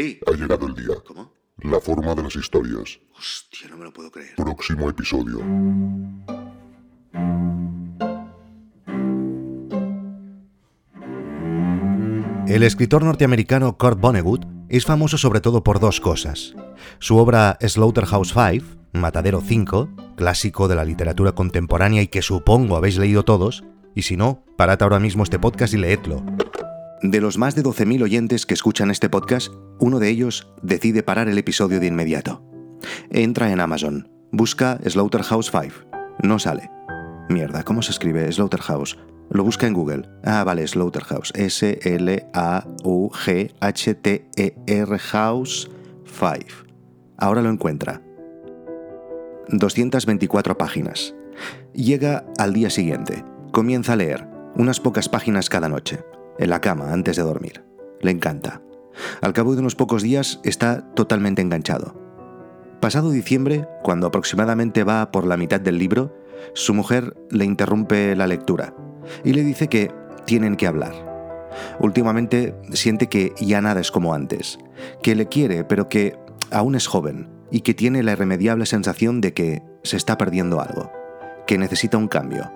Sí. Ha llegado el día. ¿Cómo? La forma de las historias. Hostia, no me lo puedo creer. Próximo episodio. El escritor norteamericano Kurt Vonnegut es famoso sobre todo por dos cosas. Su obra Slaughterhouse 5, Matadero 5, clásico de la literatura contemporánea y que supongo habéis leído todos, y si no, parad ahora mismo este podcast y leedlo. De los más de 12.000 oyentes que escuchan este podcast, uno de ellos decide parar el episodio de inmediato. Entra en Amazon, busca Slaughterhouse 5, no sale. Mierda, ¿cómo se escribe Slaughterhouse? Lo busca en Google. Ah, vale, Slaughterhouse. S-L-A-U-G-H-T-E-R House 5. Ahora lo encuentra. 224 páginas. Llega al día siguiente. Comienza a leer, unas pocas páginas cada noche, en la cama antes de dormir. Le encanta. Al cabo de unos pocos días está totalmente enganchado. Pasado diciembre, cuando aproximadamente va por la mitad del libro, su mujer le interrumpe la lectura y le dice que tienen que hablar. Últimamente siente que ya nada es como antes, que le quiere pero que aún es joven y que tiene la irremediable sensación de que se está perdiendo algo, que necesita un cambio,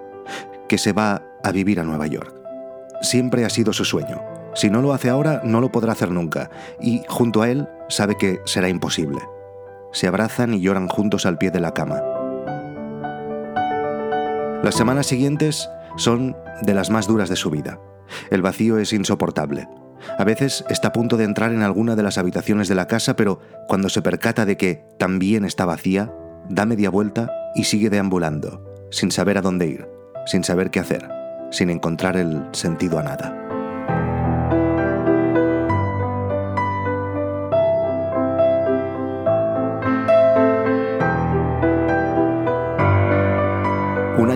que se va a vivir a Nueva York. Siempre ha sido su sueño. Si no lo hace ahora, no lo podrá hacer nunca, y junto a él sabe que será imposible. Se abrazan y lloran juntos al pie de la cama. Las semanas siguientes son de las más duras de su vida. El vacío es insoportable. A veces está a punto de entrar en alguna de las habitaciones de la casa, pero cuando se percata de que también está vacía, da media vuelta y sigue deambulando, sin saber a dónde ir, sin saber qué hacer, sin encontrar el sentido a nada.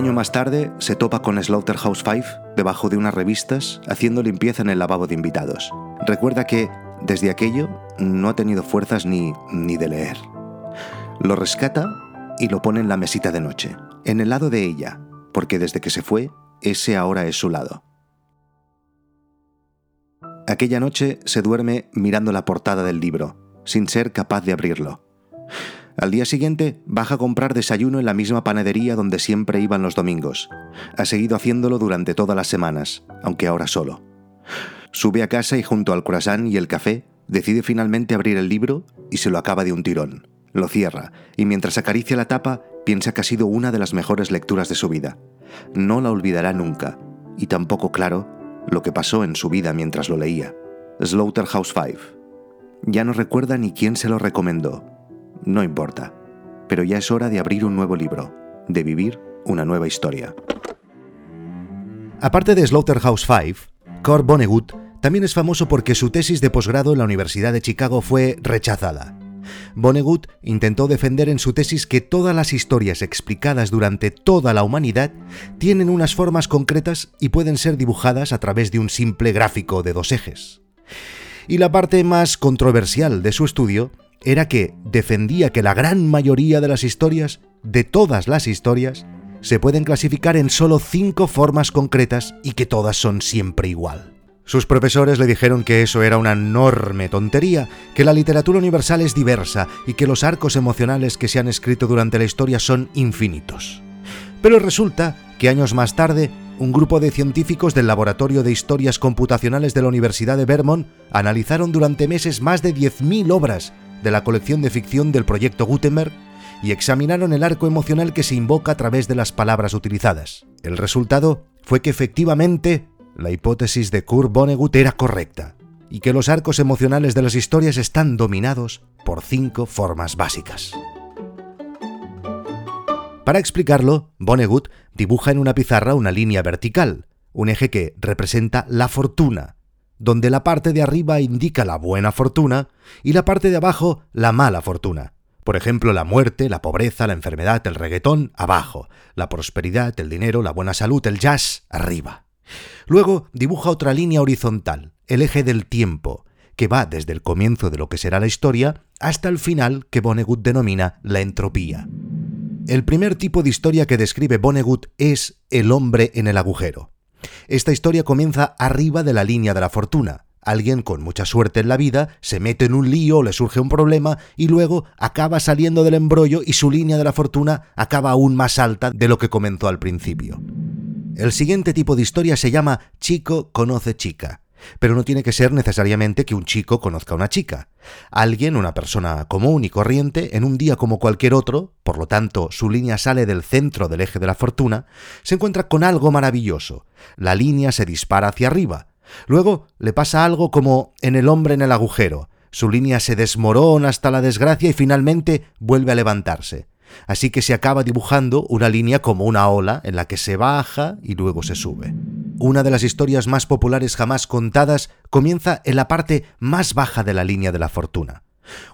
Año más tarde se topa con Slaughterhouse 5 debajo de unas revistas haciendo limpieza en el lavabo de invitados. Recuerda que, desde aquello, no ha tenido fuerzas ni, ni de leer. Lo rescata y lo pone en la mesita de noche, en el lado de ella, porque desde que se fue, ese ahora es su lado. Aquella noche se duerme mirando la portada del libro, sin ser capaz de abrirlo. Al día siguiente baja a comprar desayuno en la misma panadería donde siempre iban los domingos. Ha seguido haciéndolo durante todas las semanas, aunque ahora solo. Sube a casa y junto al croissant y el café decide finalmente abrir el libro y se lo acaba de un tirón. Lo cierra y mientras acaricia la tapa piensa que ha sido una de las mejores lecturas de su vida. No la olvidará nunca y tampoco claro lo que pasó en su vida mientras lo leía. Slaughterhouse 5. Ya no recuerda ni quién se lo recomendó, no importa, pero ya es hora de abrir un nuevo libro, de vivir una nueva historia. Aparte de Slaughterhouse 5, Kurt Vonnegut también es famoso porque su tesis de posgrado en la Universidad de Chicago fue rechazada. Vonnegut intentó defender en su tesis que todas las historias explicadas durante toda la humanidad tienen unas formas concretas y pueden ser dibujadas a través de un simple gráfico de dos ejes. Y la parte más controversial de su estudio era que defendía que la gran mayoría de las historias, de todas las historias, se pueden clasificar en solo cinco formas concretas y que todas son siempre igual. Sus profesores le dijeron que eso era una enorme tontería, que la literatura universal es diversa y que los arcos emocionales que se han escrito durante la historia son infinitos. Pero resulta que años más tarde, un grupo de científicos del Laboratorio de Historias Computacionales de la Universidad de Vermont analizaron durante meses más de 10.000 obras de la colección de ficción del proyecto Gutenberg y examinaron el arco emocional que se invoca a través de las palabras utilizadas. El resultado fue que efectivamente la hipótesis de Kurt Vonnegut era correcta y que los arcos emocionales de las historias están dominados por cinco formas básicas. Para explicarlo, Vonnegut dibuja en una pizarra una línea vertical, un eje que representa la fortuna, donde la parte de arriba indica la buena fortuna y la parte de abajo la mala fortuna. Por ejemplo, la muerte, la pobreza, la enfermedad, el reggaetón, abajo, la prosperidad, el dinero, la buena salud, el jazz, arriba. Luego dibuja otra línea horizontal, el eje del tiempo, que va desde el comienzo de lo que será la historia hasta el final que Vonnegut denomina la entropía. El primer tipo de historia que describe Vonnegut es el hombre en el agujero. Esta historia comienza arriba de la línea de la fortuna, alguien con mucha suerte en la vida se mete en un lío, le surge un problema y luego acaba saliendo del embrollo y su línea de la fortuna acaba aún más alta de lo que comenzó al principio. El siguiente tipo de historia se llama chico conoce chica. Pero no tiene que ser necesariamente que un chico conozca a una chica. Alguien, una persona común y corriente, en un día como cualquier otro, por lo tanto su línea sale del centro del eje de la fortuna, se encuentra con algo maravilloso. La línea se dispara hacia arriba. Luego le pasa algo como en el hombre en el agujero. Su línea se desmorona hasta la desgracia y finalmente vuelve a levantarse. Así que se acaba dibujando una línea como una ola en la que se baja y luego se sube. Una de las historias más populares jamás contadas comienza en la parte más baja de la línea de la fortuna.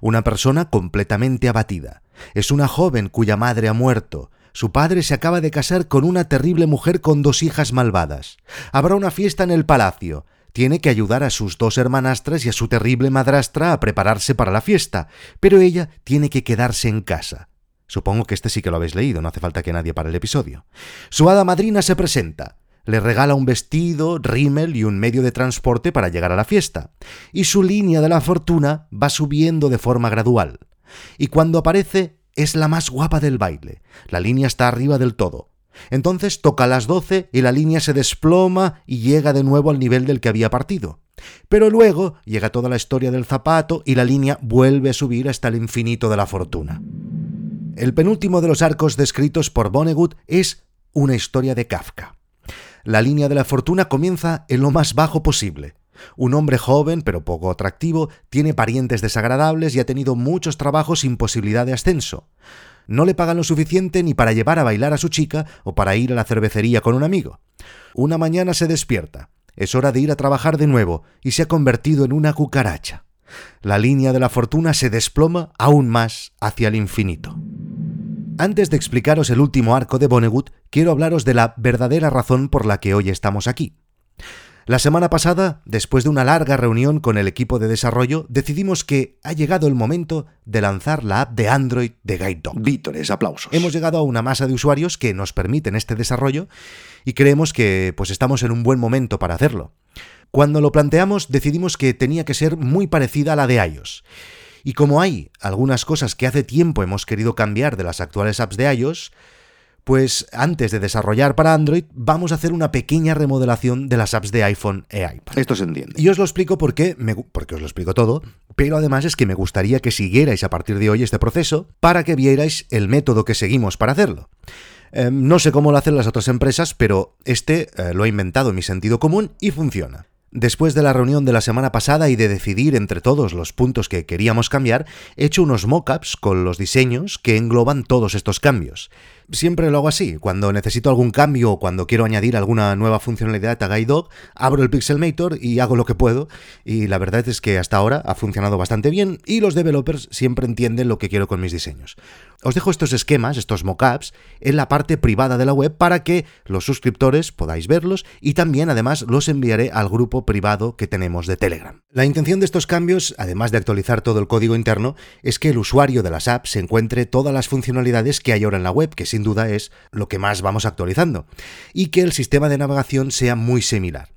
Una persona completamente abatida. Es una joven cuya madre ha muerto. Su padre se acaba de casar con una terrible mujer con dos hijas malvadas. Habrá una fiesta en el palacio. Tiene que ayudar a sus dos hermanastras y a su terrible madrastra a prepararse para la fiesta, pero ella tiene que quedarse en casa. Supongo que este sí que lo habéis leído, no hace falta que nadie para el episodio. Su hada madrina se presenta. Le regala un vestido, rímel y un medio de transporte para llegar a la fiesta. Y su línea de la fortuna va subiendo de forma gradual. Y cuando aparece, es la más guapa del baile. La línea está arriba del todo. Entonces toca las doce y la línea se desploma y llega de nuevo al nivel del que había partido. Pero luego llega toda la historia del zapato y la línea vuelve a subir hasta el infinito de la fortuna. El penúltimo de los arcos descritos por Vonnegut es una historia de Kafka. La línea de la fortuna comienza en lo más bajo posible. Un hombre joven pero poco atractivo tiene parientes desagradables y ha tenido muchos trabajos sin posibilidad de ascenso. No le pagan lo suficiente ni para llevar a bailar a su chica o para ir a la cervecería con un amigo. Una mañana se despierta. Es hora de ir a trabajar de nuevo y se ha convertido en una cucaracha. La línea de la fortuna se desploma aún más hacia el infinito. Antes de explicaros el último arco de Vonnegut, quiero hablaros de la verdadera razón por la que hoy estamos aquí. La semana pasada, después de una larga reunión con el equipo de desarrollo, decidimos que ha llegado el momento de lanzar la app de Android de Guide Dog. Vítores, aplausos. Hemos llegado a una masa de usuarios que nos permiten este desarrollo y creemos que pues estamos en un buen momento para hacerlo. Cuando lo planteamos decidimos que tenía que ser muy parecida a la de iOS. Y como hay algunas cosas que hace tiempo hemos querido cambiar de las actuales apps de iOS, pues antes de desarrollar para Android vamos a hacer una pequeña remodelación de las apps de iPhone e iPad. Esto se entiende. Y os lo explico porque, me, porque os lo explico todo, pero además es que me gustaría que siguierais a partir de hoy este proceso para que vierais el método que seguimos para hacerlo. Eh, no sé cómo lo hacen las otras empresas, pero este eh, lo he inventado en mi sentido común y funciona. Después de la reunión de la semana pasada y de decidir entre todos los puntos que queríamos cambiar, he hecho unos mockups con los diseños que engloban todos estos cambios. Siempre lo hago así, cuando necesito algún cambio o cuando quiero añadir alguna nueva funcionalidad a GuideDog, abro el Pixelmator y hago lo que puedo, y la verdad es que hasta ahora ha funcionado bastante bien y los developers siempre entienden lo que quiero con mis diseños. Os dejo estos esquemas, estos mockups, en la parte privada de la web para que los suscriptores podáis verlos y también además los enviaré al grupo privado que tenemos de Telegram. La intención de estos cambios, además de actualizar todo el código interno, es que el usuario de las apps encuentre todas las funcionalidades que hay ahora en la web, que sin duda es lo que más vamos actualizando, y que el sistema de navegación sea muy similar.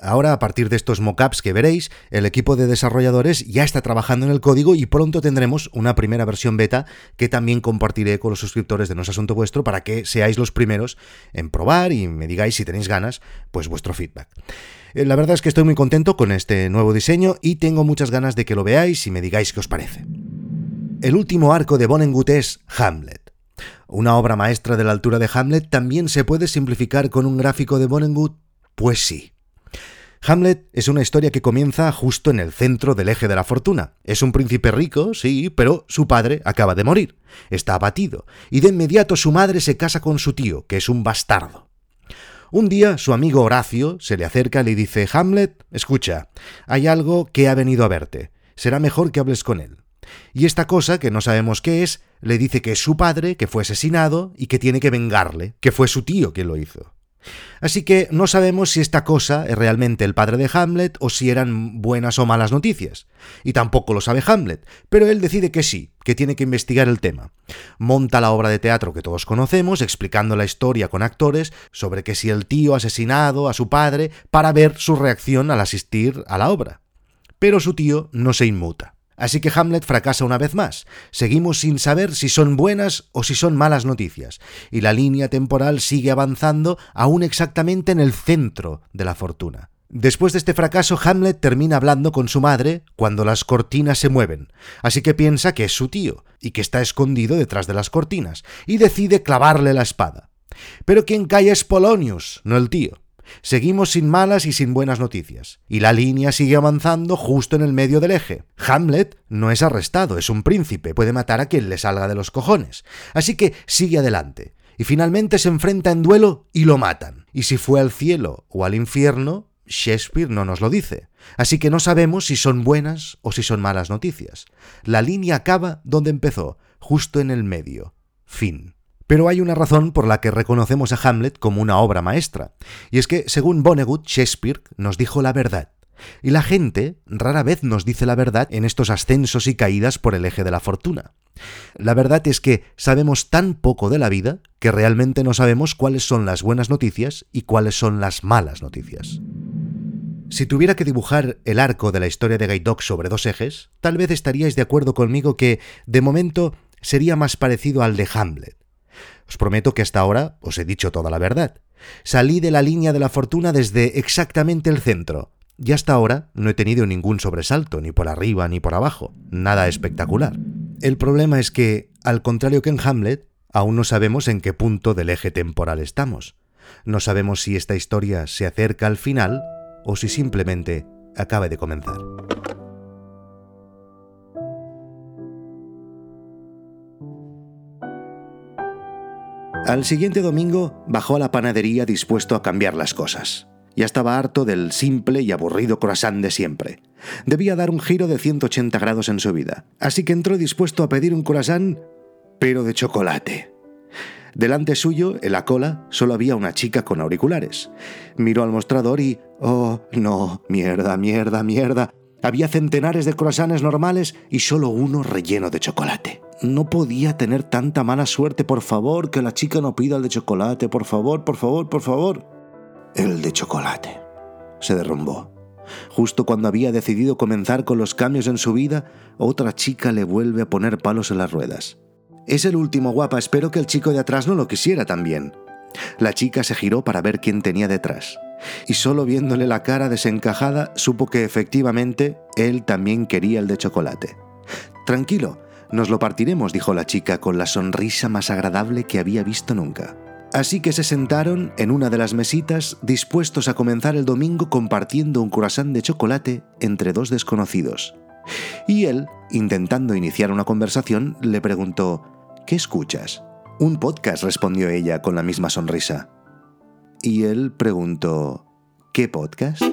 Ahora, a partir de estos mockups que veréis, el equipo de desarrolladores ya está trabajando en el código y pronto tendremos una primera versión beta que también compartiré con los suscriptores de No es Asunto Vuestro para que seáis los primeros en probar y me digáis si tenéis ganas, pues vuestro feedback. Eh, la verdad es que estoy muy contento con este nuevo diseño y tengo muchas ganas de que lo veáis y me digáis qué os parece. El último arco de Vonnegut es Hamlet. ¿Una obra maestra de la altura de Hamlet también se puede simplificar con un gráfico de Vonnegut? Pues sí. Hamlet es una historia que comienza justo en el centro del eje de la fortuna. Es un príncipe rico, sí, pero su padre acaba de morir. Está abatido, y de inmediato su madre se casa con su tío, que es un bastardo. Un día su amigo Horacio se le acerca y le dice, Hamlet, escucha, hay algo que ha venido a verte. Será mejor que hables con él. Y esta cosa, que no sabemos qué es, le dice que es su padre, que fue asesinado y que tiene que vengarle, que fue su tío quien lo hizo. Así que no sabemos si esta cosa es realmente el padre de Hamlet o si eran buenas o malas noticias. Y tampoco lo sabe Hamlet, pero él decide que sí, que tiene que investigar el tema. Monta la obra de teatro que todos conocemos, explicando la historia con actores sobre que si el tío ha asesinado a su padre para ver su reacción al asistir a la obra. Pero su tío no se inmuta. Así que Hamlet fracasa una vez más. Seguimos sin saber si son buenas o si son malas noticias, y la línea temporal sigue avanzando aún exactamente en el centro de la fortuna. Después de este fracaso, Hamlet termina hablando con su madre cuando las cortinas se mueven, así que piensa que es su tío y que está escondido detrás de las cortinas, y decide clavarle la espada. Pero quien cae es Polonius, no el tío. Seguimos sin malas y sin buenas noticias, y la línea sigue avanzando justo en el medio del eje. Hamlet no es arrestado, es un príncipe, puede matar a quien le salga de los cojones, así que sigue adelante, y finalmente se enfrenta en duelo y lo matan. Y si fue al cielo o al infierno, Shakespeare no nos lo dice, así que no sabemos si son buenas o si son malas noticias. La línea acaba donde empezó, justo en el medio. Fin. Pero hay una razón por la que reconocemos a Hamlet como una obra maestra, y es que, según Vonnegut, Shakespeare nos dijo la verdad. Y la gente rara vez nos dice la verdad en estos ascensos y caídas por el eje de la fortuna. La verdad es que sabemos tan poco de la vida que realmente no sabemos cuáles son las buenas noticias y cuáles son las malas noticias. Si tuviera que dibujar el arco de la historia de Guy Dog sobre dos ejes, tal vez estaríais de acuerdo conmigo que, de momento, sería más parecido al de Hamlet. Os prometo que hasta ahora os he dicho toda la verdad. Salí de la línea de la fortuna desde exactamente el centro, y hasta ahora no he tenido ningún sobresalto, ni por arriba ni por abajo, nada espectacular. El problema es que, al contrario que en Hamlet, aún no sabemos en qué punto del eje temporal estamos. No sabemos si esta historia se acerca al final o si simplemente acaba de comenzar. Al siguiente domingo bajó a la panadería dispuesto a cambiar las cosas. Ya estaba harto del simple y aburrido croissant de siempre. Debía dar un giro de 180 grados en su vida, así que entró dispuesto a pedir un croissant, pero de chocolate. Delante suyo, en la cola, solo había una chica con auriculares. Miró al mostrador y... ¡Oh, no! ¡Mierda, mierda, mierda! Había centenares de croissants normales y solo uno relleno de chocolate. No podía tener tanta mala suerte, por favor, que la chica no pida el de chocolate, por favor, por favor, por favor. El de chocolate. Se derrumbó. Justo cuando había decidido comenzar con los cambios en su vida, otra chica le vuelve a poner palos en las ruedas. Es el último guapa, espero que el chico de atrás no lo quisiera también. La chica se giró para ver quién tenía detrás y solo viéndole la cara desencajada supo que efectivamente él también quería el de chocolate. Tranquilo, nos lo partiremos, dijo la chica con la sonrisa más agradable que había visto nunca. Así que se sentaron en una de las mesitas dispuestos a comenzar el domingo compartiendo un croissant de chocolate entre dos desconocidos. Y él, intentando iniciar una conversación, le preguntó, ¿Qué escuchas? Un podcast, respondió ella con la misma sonrisa. Y él preguntó, ¿qué podcast?